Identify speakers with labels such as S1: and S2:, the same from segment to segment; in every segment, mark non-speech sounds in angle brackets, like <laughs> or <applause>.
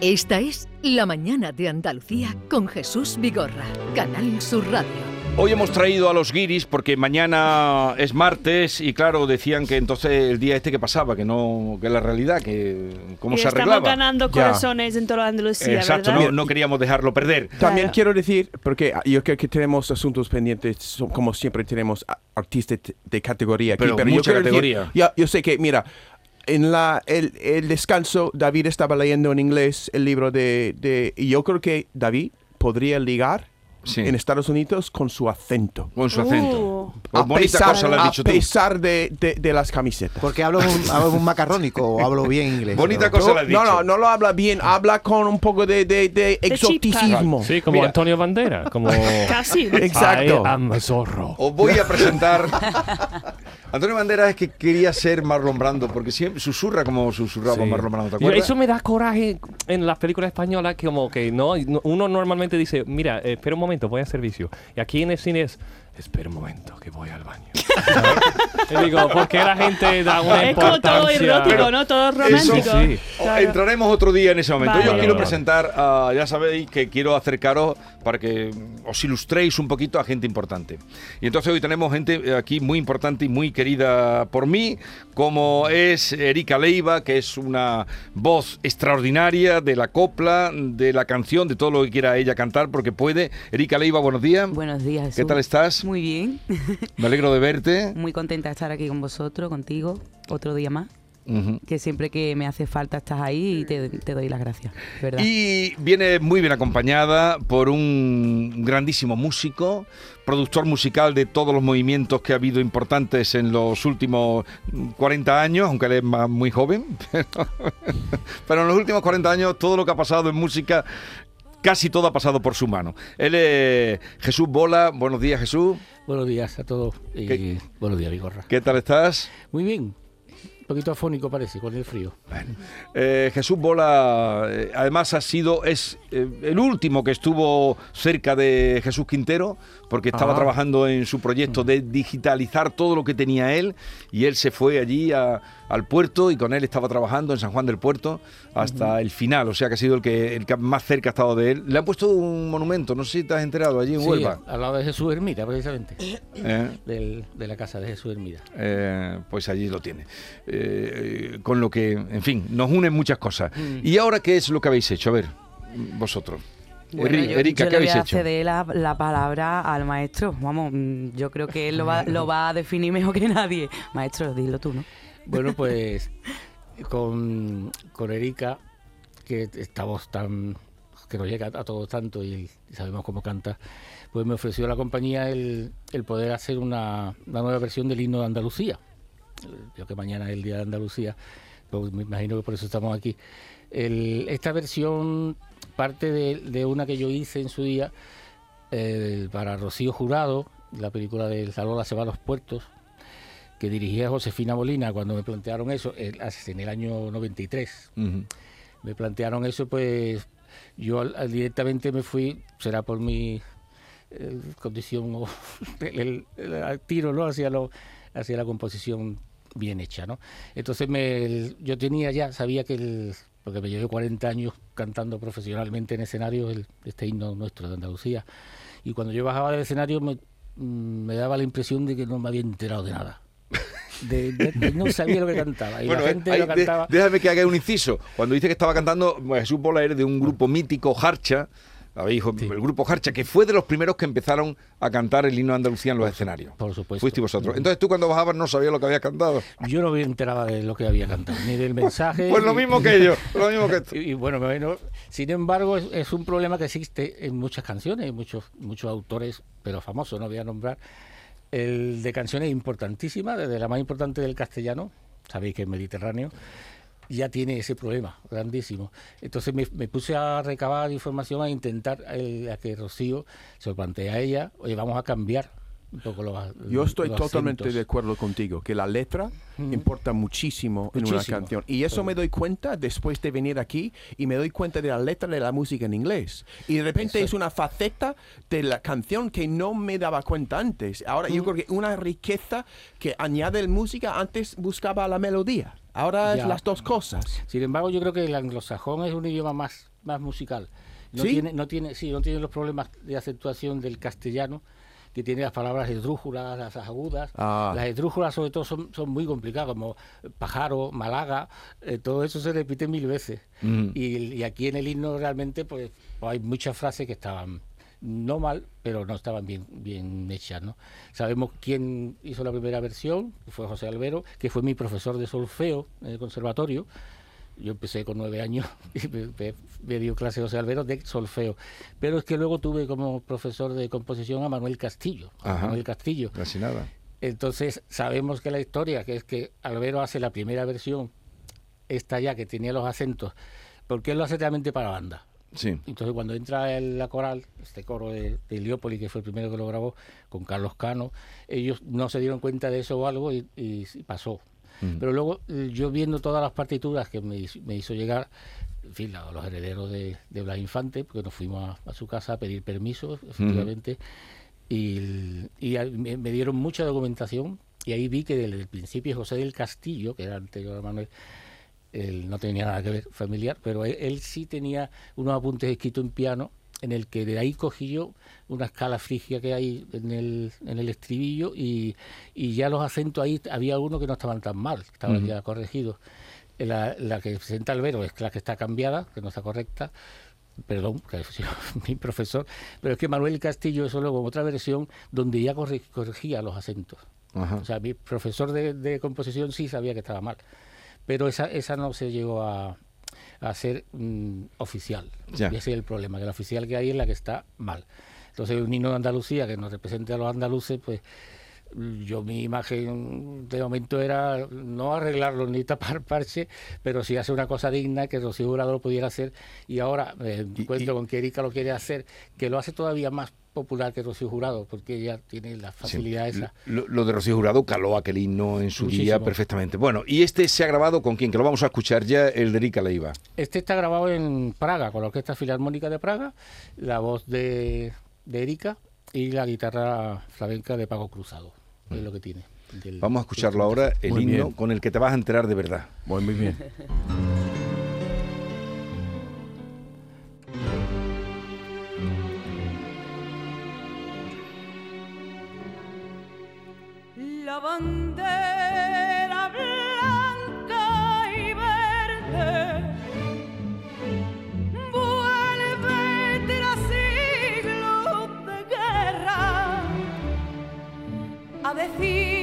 S1: Esta es La Mañana de Andalucía con Jesús Vigorra, Canal Sur Radio.
S2: Hoy hemos traído a los guiris porque mañana es martes y claro, decían que entonces el día este que pasaba, que no, que la realidad, que cómo
S3: Y
S2: se
S3: estamos
S2: arreglaba.
S3: ganando corazones en toda Andalucía,
S2: Exacto,
S3: ¿verdad?
S2: no, no queríamos dejarlo perder.
S4: También
S3: Claro.
S4: quiero decir, porque yo creo que tenemos asuntos pendientes, como siempre tenemos artistas de categoría aquí.
S2: Pero
S4: yo
S2: mucha
S4: decir-
S2: categoría.
S4: ya, yo sé que, mira, en la, el, el descanso, David estaba leyendo en inglés el libro de, de... Y yo creo que David podría ligar
S2: Sí.
S4: en Estados Unidos con su acento.
S2: Con su acento.
S3: Uh.
S2: Pues
S4: A
S2: bonita
S4: pesar,
S2: cosa lo has
S4: a
S2: dicho tú.
S4: pesar de, de- de las camisetas.
S5: Porque hablo un, hablo un macarrónico o hablo bien inglés.
S2: Bonita
S5: pero-
S2: cosa la has dicho.
S4: No, no, no lo habla bien, habla con un poco de, de, de exoticismo.
S6: Sí, como
S2: Mira.
S6: Antonio Bandera, como <laughs>
S3: Casi.
S4: Exacto.
S6: I am Zorro.
S2: Os voy a presentar. <laughs> Antonio Banderas es que quería ser Marlon Brando, porque siempre susurra como susurraba
S6: Sí.
S2: Marlon Brando, ¿te acuerdas?
S6: Eso me da coraje en las películas españolas, que como que no, no- uno normalmente dice, mira, espera un momento, voy a servicio. Y aquí en el cine es, espera un momento, que voy al baño. y digo, ¿por qué la gente da una
S3: Es como todo
S6: importancia?
S3: erótico, ¿no? Todo romántico.
S6: sí.
S2: O-
S3: Claro.
S2: Entraremos otro día en ese momento.
S3: Vale.
S2: Yo
S6: Vale,
S2: quiero
S6: vale.
S2: presentar, a- ya sabéis que quiero acercaros para que os ilustréis un poquito a gente importante. Y entonces hoy tenemos gente eh, aquí muy importante y muy querida por mí, como es Erika Leiva, que es una voz extraordinaria de la copla, de la canción, de todo lo que quiera ella cantar, porque puede. Erika Leiva, buenos días.
S7: Buenos días,
S2: ¿Qué tal estás?
S7: Muy bien.
S2: Me alegro de verte.
S7: Muy contenta de estar aquí con vosotros, contigo, otro día más. Que siempre que me hace falta estás ahí y te, te doy las gracias.
S2: Y viene muy bien acompañada por un grandísimo músico, productor musical de todos los movimientos que ha habido importantes en los últimos 40 años, aunque él es más- muy joven. Pero, <laughs> pero en los últimos 40 años todo lo que ha pasado en música, casi todo ha pasado por su mano. Él es Jesús Bola. Buenos días, Jesús.
S8: Buenos días a todos y
S2: ¿Qué-
S8: buenos días, Vigorra.
S2: ¿Qué tal estás?
S8: Muy bien, un poquito afónico parece con el frío.
S2: Eh, Jesús Bola, eh, además ha sido, es eh, el último que estuvo cerca de Jesús Quintero, porque estaba
S4: Ah.
S2: trabajando en su proyecto de digitalizar todo lo que tenía él, y él se fue allí a- al puerto y con él estaba trabajando en San Juan del Puerto hasta el final, o sea que ha sido el que, el que más cerca ha estado de él. Le han puesto un monumento, no sé si te has enterado, allí en
S8: Sí,
S2: Huelva.
S8: al lado de Jesús Hermida, precisamente,
S2: Eh,
S8: del- de la casa de Jesús Hermida.
S2: eh, pues allí lo tiene. Eh, con lo que, en fin, nos unen muchas cosas. ¿Y ahora qué es lo que habéis hecho? A ver, vosotros.
S7: Bueno,
S2: Eri-
S7: yo,
S2: Erika,
S7: yo
S2: ¿qué
S7: le voy
S2: habéis
S7: a
S2: hecho?
S7: ceder la, la palabra al maestro. Vamos, mm, yo creo que él lo va, lo va a definir mejor que nadie. Maestro, dilo tú, ¿no?
S8: Bueno, pues con, con Erika, que estamos tan. que nos llega a todos tanto y, sabemos cómo canta, pues me ofreció la compañía el, el poder hacer una, una nueva versión del himno de Andalucía. Yo que mañana es el día de Andalucía, pues me imagino que por eso estamos aquí. Esta versión parte de, de una que yo hice en su día eh, para Rocío Jurado, la película del Salón se va a los puertos, que dirigía Josefina Molina cuando me plantearon eso, en el año 93.
S2: Ujú.
S8: Me plantearon eso, pues yo directamente me fui, será por mi eh, condición o <laughs> el, el- el tiro, ¿no? Hacia, lo, hacia la composición bien hecha, ¿no? Entonces me, el- yo tenía ya, sabía que el, porque me llevé 40 años cantando profesionalmente en escenarios el, este himno nuestro de Andalucía, y cuando yo bajaba del escenario me, mm, me daba la impresión de que no me había enterado de nada. De, no sabía lo que cantaba. Y
S2: Bueno,
S8: la
S2: eh,
S8: gente lo cantaba.
S2: déjame que haga un inciso. Cuando dice que estaba cantando, Jesús Bola era de un grupo mítico, Harcha, habéis dicho, el grupo Harcha, que fue de los primeros que empezaron a cantar el himno de Andalucía en los escenarios.
S8: Por supuesto.
S2: Fuisteis vosotros. Entonces tú cuando bajabas no sabías lo que habías cantado.
S8: Yo no me enteraba de lo que había cantado, ni del mensaje.
S2: Pues lo mismo que yo, lo mismo que <laughs> tú.
S8: Y, y bueno, bueno, sin embargo, es, es un problema que existe en muchas canciones, en muchos, muchos autores, pero famosos, no voy a nombrar, el de canciones importantísimas, desde la más importante del castellano, sabéis que es Mediterráneo, ya tiene ese problema grandísimo. Entonces me, puse a recabar información, a intentar eh, a que Rocío se lo plantee a ella, oye, vamos a cambiar un poco los
S4: Yo estoy totalmente
S8: acentos.
S4: de acuerdo contigo, que la letra importa muchísimo, en una
S8: Muchísimo.
S4: canción. Y eso me doy cuenta después de venir aquí y me doy cuenta de la letra de la música en inglés. Y de repente
S8: Eso.
S4: es una faceta de la canción que no me daba cuenta antes. Ahora yo creo que una riqueza que añade la música, antes buscaba la melodía. Ahora es
S8: Ya.
S4: las dos cosas.
S8: Sin embargo, yo creo que el anglosajón es un idioma más más musical. No
S4: ¿Sí?
S8: tiene, no tiene, sí, no tiene los problemas de acentuación del castellano, que tiene las palabras esdrújulas, las agudas.
S4: Ah.
S8: Las esdrújulas sobre todo son, son muy complicadas, como pájaro, Málaga, eh, todo eso se repite mil veces.
S2: Mm.
S8: Y, y aquí en el himno realmente pues, hay muchas frases que estaban no mal, pero no estaban bien, bien hechas. ¿no? Sabemos quién hizo la primera versión, que fue José Albero, que fue mi profesor de solfeo en el conservatorio. Yo empecé con nueve años <laughs> y me, dio clase José Albero de solfeo. Pero es que luego tuve como profesor de composición a Manuel Castillo. a
S2: Ajá.
S8: Manuel Castillo.
S2: Casi nada.
S8: Entonces sabemos que la historia, que es que Albero hace la primera versión, esta ya que tenía los acentos, porque él lo hace realmente para banda.
S2: Sí.
S8: Entonces cuando entra el- la coral, este coro de, de que fue el primero que lo grabó, con Carlos Cano, ellos no se dieron cuenta de eso o algo y, pasó.
S2: Mm.
S8: Pero luego eh, yo viendo todas las partituras que me, hizo- me hizo llegar, en fin, la- los herederos de, de Blas Infante, porque nos fuimos a, a su casa a pedir permiso, efectivamente, y, y a- me, me dieron mucha documentación y ahí vi que desde el principio José del Castillo, que era anterior a Manuel, él no tenía nada que ver familiar, pero él, él sí tenía unos apuntes escritos en piano en el que de ahí cogí yo una escala frigia que hay en el, en el estribillo y, y ya los acentos ahí había uno que no estaban tan mal, estaban ya corregidos. La, la que presenta Albero es la que está cambiada, que no está correcta, perdón, que ha sido <laughs> mi profesor, pero es que Manuel Castillo es luego otra versión donde ya corre- corregía los acentos.
S2: Ajá.
S8: O sea, mi profesor de, de composición sí sabía que estaba mal, pero esa, esa no se llegó a, a ser mm, oficial.
S2: Ya.
S8: Y ese es el problema, que la oficial que hay es la que está mal. Entonces, un himno de Andalucía que nos represente a los andaluces, pues yo mi imagen de momento era no arreglarlo ni tapar parche, pero sí hacer una cosa digna que Rocío Jurado lo pudiera hacer y ahora me
S2: Y-
S8: encuentro
S2: y-
S8: con que Erika lo quiere hacer, que lo hace todavía más popular que Rocío Jurado, porque ella tiene la
S2: Sí.
S8: facilidad esa.
S2: Lo, lo de Rocío Jurado caló aquel himno en su día
S8: Muchísimo.
S2: perfectamente. Bueno, y este se ha grabado con quién, que lo vamos a escuchar ya, el de Erika Leiva.
S8: Este está grabado en Praga, con la Orquesta Filarmónica de Praga, la voz de, de Erika y la guitarra flamenca de Pago Cruzado, es lo que tiene. del-
S2: Vamos a escucharlo ahora, el himno
S4: bien.
S2: con el que te vas a enterar de verdad.
S4: Muy, muy bien. <laughs>
S9: bandera blanca y verde. Vuelve tras siglos de guerra a decir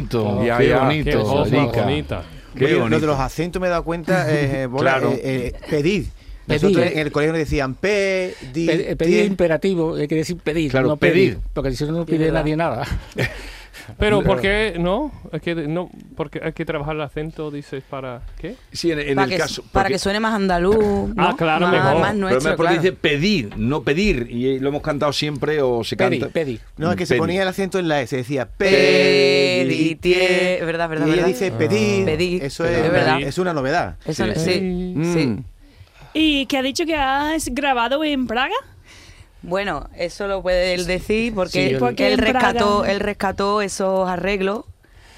S3: Bonito,
S4: Ya,
S2: qué
S4: ya.
S6: Qué
S2: bonito. Qué
S5: Oye, Lo
S2: bonito.
S5: de los acentos me he dado cuenta, eh, <laughs> Bola,
S2: Claro.
S5: eh, eh, pedid.
S8: Pedir.
S5: Nosotros en el colegio nos decían pedir.
S8: Pe- pedir imperativo, hay que decir pedir,
S2: Claro,
S8: no
S2: pedir.
S8: pedir. Porque si no, no pide nadie nada. <laughs>
S6: Pero ¿por qué no? Es que no, porque hay que trabajar el acento, dices, para qué?
S2: Sí, en, el
S7: que,
S2: caso.
S7: para
S2: porque-
S7: que suene más andaluz. ¿no?
S6: Ah, claro,
S7: más,
S6: mejor.
S7: más
S2: pero
S7: nuestro,
S2: me porque
S7: claro.
S2: dice pedir, no pedir. Y lo hemos cantado siempre o se
S8: Pedir,
S2: canta.
S8: pedir.
S5: No, es que se
S2: Pedir.
S5: ponía el acento en la S, decía.
S7: Es verdad, verdad,
S5: Y ella
S7: verdad.
S5: dice pedir.
S7: Pedir.
S5: Eso
S7: Es
S5: es,
S7: verdad.
S5: es una novedad.
S7: Eso,
S2: Sí.
S7: sí,
S4: Mm.
S7: sí.
S3: ¿Y que ha dicho que has grabado en Praga?
S7: Bueno, eso lo puede él decir porque,
S8: Sí, yo-
S7: porque él rescató, él rescató esos arreglos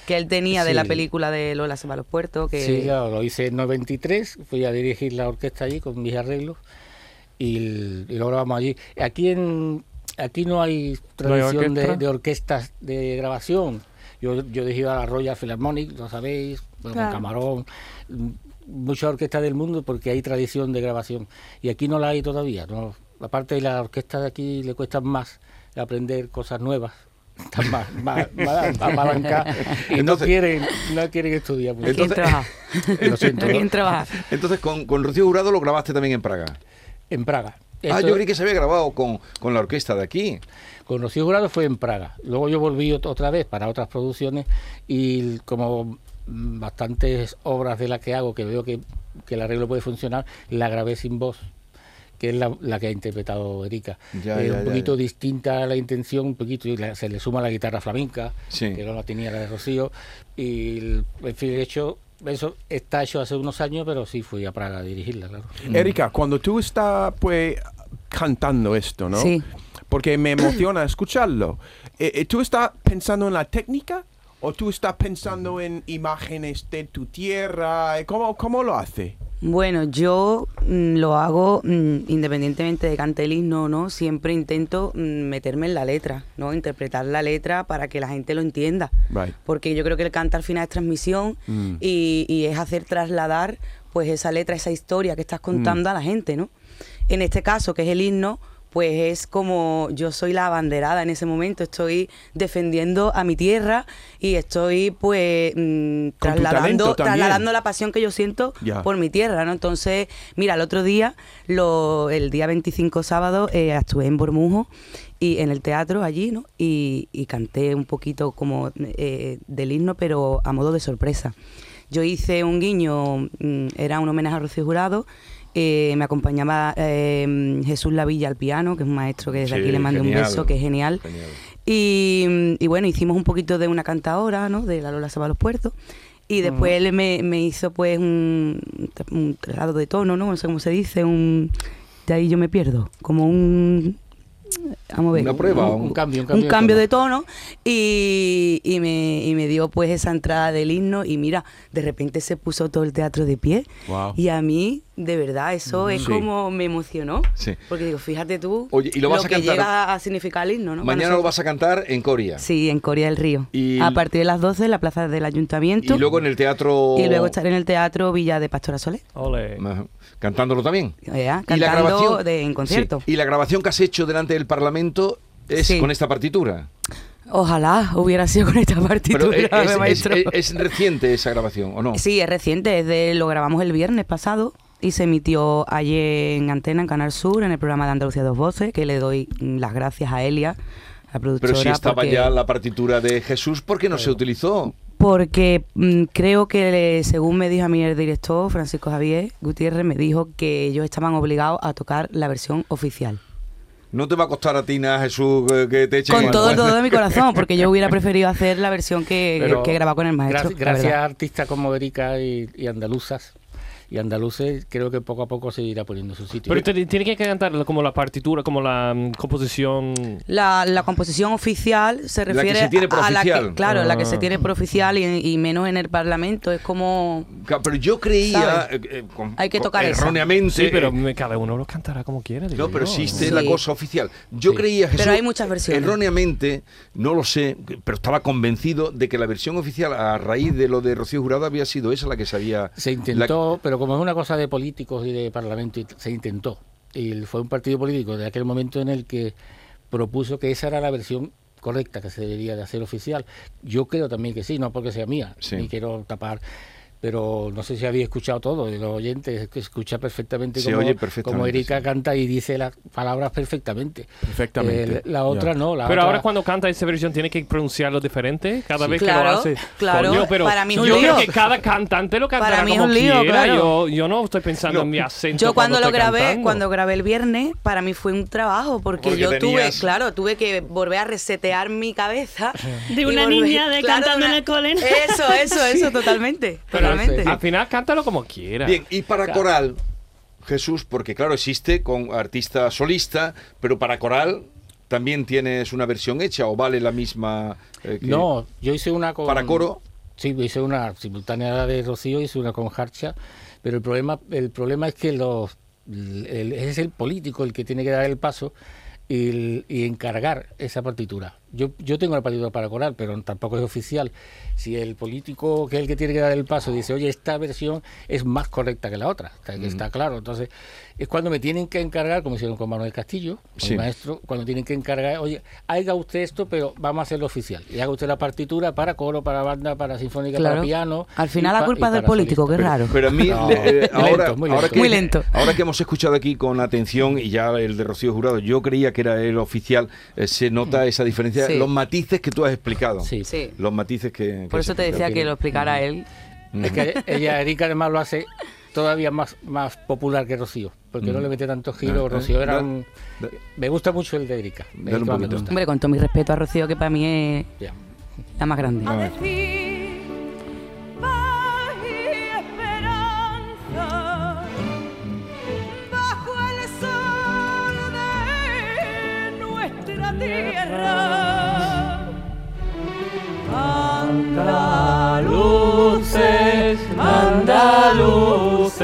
S7: que él tenía de la película de Lola se va a los puertos. Que...
S8: Sí, claro, lo hice en 93, fui a dirigir la orquesta allí con mis arreglos y, l- y lo grabamos allí. Aquí en aquí no hay tradición de,
S6: orquesta?
S8: de orquestas de grabación. Yo, yo he dirigido a la Royal Philharmonic, lo sabéis, bueno,
S3: Claro.
S8: con Camarón, muchas orquestas del mundo porque hay tradición de grabación. Y aquí no la hay todavía. ¿no? Aparte de la orquesta de aquí le cuesta más aprender cosas nuevas. Están más, más, más apalancadas y no quieren, no quieren estudiar mucho.
S7: ¿A quién
S2: Entonces-
S7: trabaja? <laughs>
S8: Lo siento,
S7: ¿A quién
S8: ¿no?
S7: trabaja?
S2: Entonces, con, con Rocío Jurado lo grabaste también en Praga.
S8: En Praga.
S2: ah, yo creí que se había grabado con, con la orquesta de aquí.
S8: Con Rocío Jurado fue en Praga. Luego yo volví ot- otra vez para otras producciones y como mm, bastantes obras de las que hago que veo que, que el arreglo puede funcionar, la grabé sin voz que es la, la que ha interpretado Erika.
S2: Ya,
S8: Eh,
S2: ya,
S8: un poquito
S2: ya.
S8: distinta la intención, un poquito, y la- se le suma la guitarra flamenca,
S2: Sí.
S8: que no la tenía la de Rocío, y el- en fin, de hecho, eso está hecho hace unos años, pero sí fui a Praga a dirigirla, claro.
S4: Erika, cuando tú estás pues cantando esto, ¿no?
S7: Sí.
S4: Porque me emociona escucharlo. Eh, eh, ¿Tú estás pensando en la técnica o tú estás pensando en imágenes de tu tierra? Eh, ¿Cómo, cómo lo hace?
S7: Bueno, yo mm, lo hago mm, independientemente de cante el himno o no, siempre intento mm, meterme en la letra, ¿no? Interpretar la letra para que la gente lo entienda.
S4: Right.
S7: Porque yo creo que el cante al final es transmisión
S4: Mm.
S7: y, y es hacer trasladar pues esa letra, esa historia que estás contando a la gente, ¿no? En este caso, que es el himno, pues es como yo soy la abanderada en ese momento, estoy defendiendo a mi tierra y estoy pues mm, trasladando, trasladando la pasión que yo siento
S4: Ya.
S7: por mi tierra, ¿no? Entonces, mira, el otro día, lo, el día 25 sábado, eh, actué en Bormujo y en el teatro allí, ¿no? Y, y canté un poquito como eh, del himno, pero a modo de sorpresa. Yo hice un guiño, mm, era un homenaje a Rocío Jurado. Eh, me acompañaba eh, Jesús Lavilla al piano, que es un maestro que desde
S2: Sí,
S7: aquí le mando
S2: genial.
S7: un beso, que es genial.
S2: Genial.
S7: Y, y bueno, hicimos un poquito de una cantadora, ¿no? De la Lola se va a los puertos. Y después él me, me hizo pues un, un traslado de tono, ¿no? No sé cómo se dice, un... De ahí yo me pierdo, como un... Vamos a ver.
S2: Una prueba,
S8: Un,
S2: un-
S8: un cambio, un
S7: un
S8: cambio,
S7: cambio
S8: tono.
S7: de tono y, y me, y me dio pues esa entrada del himno y mira, de repente se puso todo el teatro de pie
S4: Wow.
S7: y a mí, de verdad, eso es
S4: Sí.
S7: como me emocionó.
S2: Sí.
S7: Porque digo, fíjate tú
S2: Oye, ¿y lo vas a
S7: que
S2: cantar?
S7: llega a significar el himno, ¿no?
S2: Mañana lo vas a cantar en Coria.
S7: Sí, en Coria del Río.
S2: Y-
S7: A partir de las 12 en la plaza del ayuntamiento.
S2: Y luego en el teatro.
S7: Y luego estar en el teatro Villa de Pastora Soler.
S6: Ole.
S2: Cantándolo también.
S7: Ya,
S2: Y la
S7: cantando
S2: grabación.
S7: de- en concierto.
S2: Sí. Y la grabación que has hecho delante del Parlamento es
S7: Sí.
S2: con esta partitura.
S7: Ojalá hubiera sido con esta
S2: Pero
S7: partitura,
S2: es, es-
S7: maestro.
S2: es- es reciente esa grabación, ¿o no?
S7: Sí, es reciente, es de, lo grabamos el viernes pasado y se emitió ayer en Antena, en Canal Sur, en el programa de Andalucía Dos Voces, que le doy las gracias a Elia, la productora.
S2: Pero si estaba
S7: porque,
S2: ya la partitura de Jesús, ¿por qué no se utilizó?
S7: Porque mm, creo que, según me dijo a mí el director, Francisco Javier Gutiérrez, me dijo que ellos estaban obligados a tocar la versión oficial.
S2: No te va a costar a ti nada, Jesús, que- te echen
S7: Con todo, todo de mi corazón, porque yo hubiera <laughs> preferido hacer la versión que, grababa con el maestro.
S8: Gracias, a artistas como Erika y, y andaluzas y andaluces, creo que poco a poco se irá poniendo su sitio.
S6: Pero te- tiene que cantar como la partitura, como la mm, composición.
S7: La, la composición oficial se
S2: La que
S7: refiere
S2: se tiene por
S7: a la que, claro, la que se
S6: Ah.
S7: tiene por oficial y, y menos en el Parlamento. Es como...
S2: Pero yo creía, eh, eh, con-
S7: Hay que tocar esa.
S2: erróneamente.
S6: Sí, pero
S2: eh,
S6: cada uno lo cantará como quiera.
S2: No, pero
S6: yo.
S2: existe
S7: Sí.
S2: la cosa oficial. Yo
S8: Sí.
S2: creía, Jesús,
S7: Pero hay muchas versiones.
S2: erróneamente, no lo sé, pero estaba convencido de que la versión oficial, a raíz de lo de Rocío Jurado, había sido esa la que se había...
S8: Se intentó, pero como es una cosa de políticos y de parlamento, se intentó. Y fue un partido político de aquel momento en el que propuso que esa era la versión correcta que se debería de hacer oficial. Yo creo también que sí, no porque sea mía,
S2: Sí.
S8: ni quiero tapar. Pero no sé si habéis escuchado todo, de los oyentes, que escucha perfectamente
S2: Se
S8: como,
S2: oye perfectamente,
S8: como Erika
S2: sí.
S8: canta y dice las palabras perfectamente.
S4: Perfectamente.
S8: Eh, la otra
S4: Ya.
S8: no, la
S6: Pero
S8: otra-
S6: ahora cuando canta esa versión tiene que pronunciarlo diferente cada
S7: Sí.
S6: vez que
S7: Claro,
S6: lo hace.
S7: claro.
S6: Coño, pero
S7: Para mí es un
S6: yo creo
S7: lío.
S6: que cada cantante lo cantará
S7: Para mí es
S6: como
S7: un lío,
S6: quiera.
S7: claro.
S6: Yo, yo no estoy pensando en mi acento
S7: Yo cuando lo grabé,
S6: cantando.
S7: cuando grabé el viernes, para mí fue un trabajo porque,
S2: Porque
S7: yo
S2: tenías-
S7: tuve, claro, tuve que volver a resetear mi cabeza.
S3: De una
S7: volver-
S3: niña de
S7: claro,
S3: cantando
S7: de
S3: en
S7: una-
S3: el.
S7: Eso, eso, <laughs> eso, totalmente,
S6: Pero al final cántalo como quiera.
S2: Bien, y para coral, Jesús, porque claro, existe con artista solista, pero para coral también tienes una versión hecha o vale la misma eh, que-
S8: No, yo hice una con...
S2: para coro.
S8: Sí, hice una simultánea de Rocío, hice una con Harcha, pero el problema, el problema es que los, el- es el político el que tiene que dar el paso y, el- y encargar esa partitura. Yo, yo tengo la partitura para coral, pero tampoco es oficial. Si el político, que es el que tiene que dar el paso, dice, oye, esta versión es más correcta que la otra, está, está claro. Entonces, es cuando me tienen que encargar, como hicieron con Manuel Castillo, con
S2: Sí.
S8: el maestro, cuando tienen que encargar, oye, haga usted esto, pero vamos a hacerlo oficial. Y haga usted la partitura para coro, para banda, para sinfónica,
S7: Claro.
S8: para piano.
S7: Al final la
S8: pa-
S7: culpa es del político, qué raro.
S2: Pero a mí,
S8: No,
S2: eh,
S8: muy
S2: ahora,
S8: lento, muy
S2: ahora
S8: lento.
S2: que,
S7: Muy lento.
S2: ahora que hemos escuchado aquí con atención y ya el de Rocío Jurado, yo creía que era el oficial, eh, se nota esa diferencia,
S7: Sí.
S2: los matices que tú has explicado.
S8: Sí.
S7: Sí.
S2: Los matices que...
S7: Por eso te decía que lo explicara él.
S8: Es que ella, Erika, además lo hace todavía más, más popular que Rocío, porque no le mete tanto giro.
S2: Ah,
S8: Rocío era un... Me gusta mucho el de Erika.
S2: Un
S8: me gusta.
S7: Hombre, con todo mi respeto a Rocío, que para mí es
S8: Ya.
S7: la más grande.
S9: a decir paz y esperanza bajo el sol de nuestra tierra.
S6: Andaluces, andaluces,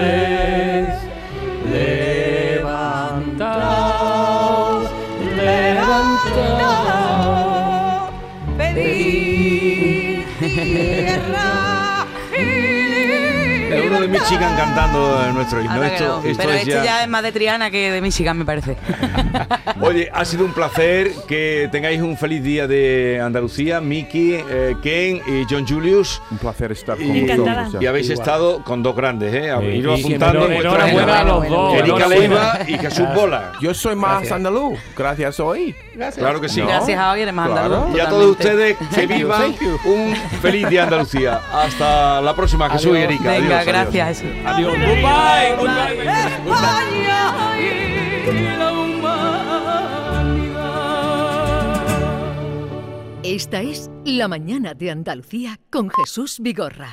S2: Michigan cantando nuestro himno. Esto,
S7: no.
S2: esto
S7: Pero
S2: es
S7: este
S2: ya-
S7: ya es más de Triana que de Michigan, me parece. <laughs>
S2: Oye, ha sido un placer que tengáis un feliz día de Andalucía, Miki, eh, Ken y John Julius.
S4: Un placer estar con
S2: Y,
S4: vosotros.
S2: y habéis
S8: Igual.
S2: estado con dos grandes, ¿eh?
S6: Sí,
S2: Iros
S6: y-
S2: apuntando.
S6: enhorabuena a los dos.
S2: Erika. Leiva y Jesús Bola.
S4: Yo soy más
S8: Gracias.
S4: andaluz, gracias hoy.
S2: Claro que sí.
S7: Gracias a hoy eres más
S4: Claro.
S7: andaluz.
S2: Y a todos ustedes que vivan un feliz día Andalucía. Hasta la próxima, Jesús y. Erika.
S7: Venga,
S2: Adiós, adiós.
S7: Gracias.
S6: Adiós. Goodbye. Goodbye.
S9: España y la humanidad.
S1: Esta es La Mañana de Andalucía con Jesús Vigorra.